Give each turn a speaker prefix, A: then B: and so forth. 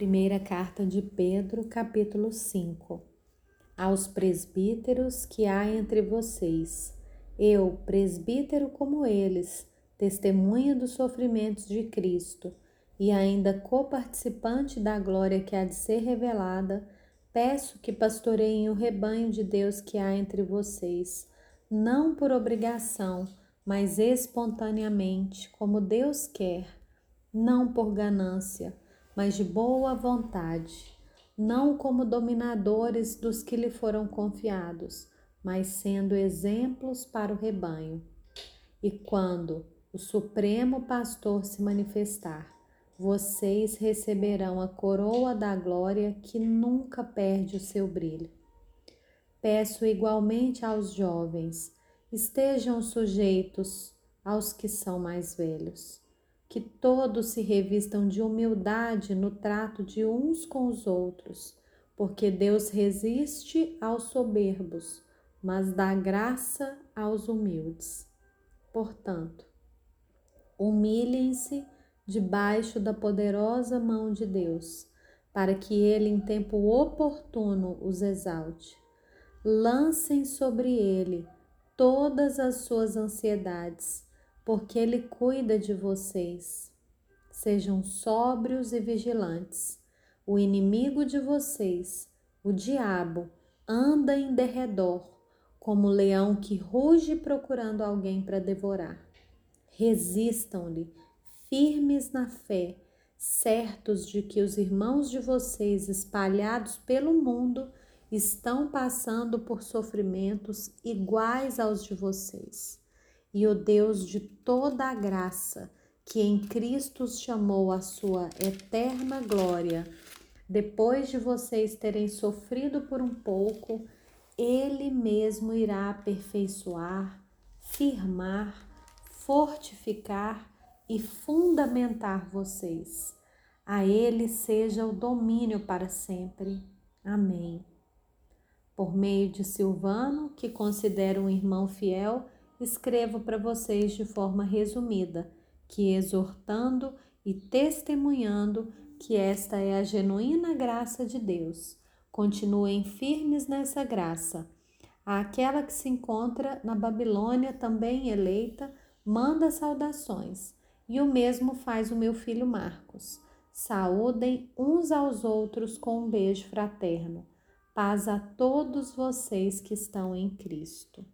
A: Primeira carta de Pedro, capítulo 5. Aos presbíteros que há entre vocês, eu, presbítero como eles, testemunha dos sofrimentos de Cristo e ainda coparticipante da glória que há de ser revelada, peço que pastoreiem o rebanho de Deus que há entre vocês, não por obrigação, mas espontaneamente, como Deus quer, não por ganância mas de boa vontade, não como dominadores dos que lhe foram confiados, mas sendo exemplos para o rebanho. E quando o Supremo Pastor se manifestar, vocês receberão a coroa da glória que nunca perde o seu brilho. Peço igualmente aos jovens, estejam sujeitos aos que são mais velhos que todos se revistam de humildade no trato de uns com os outros, porque Deus resiste aos soberbos, mas dá graça aos humildes. Portanto, humilhem-se debaixo da poderosa mão de Deus, para que ele em tempo oportuno os exalte. Lancem sobre ele todas as suas ansiedades porque Ele cuida de vocês. Sejam sóbrios e vigilantes. O inimigo de vocês, o diabo, anda em derredor, como um leão que ruge procurando alguém para devorar. Resistam-lhe, firmes na fé, certos de que os irmãos de vocês espalhados pelo mundo estão passando por sofrimentos iguais aos de vocês e o Deus de toda a graça, que em Cristo os chamou à sua eterna glória, depois de vocês terem sofrido por um pouco, Ele mesmo irá aperfeiçoar, firmar, fortificar e fundamentar vocês. A Ele seja o domínio para sempre. Amém. Por meio de Silvano, que considero um irmão fiel, escrevo para vocês de forma resumida, que exortando e testemunhando que esta é a genuína graça de Deus. Continuem firmes nessa graça. Aquela que se encontra na Babilônia, também eleita, manda saudações, e o mesmo faz o meu filho Marcos. Saúdem uns aos outros com um beijo fraterno. Paz a todos vocês que estão em Cristo.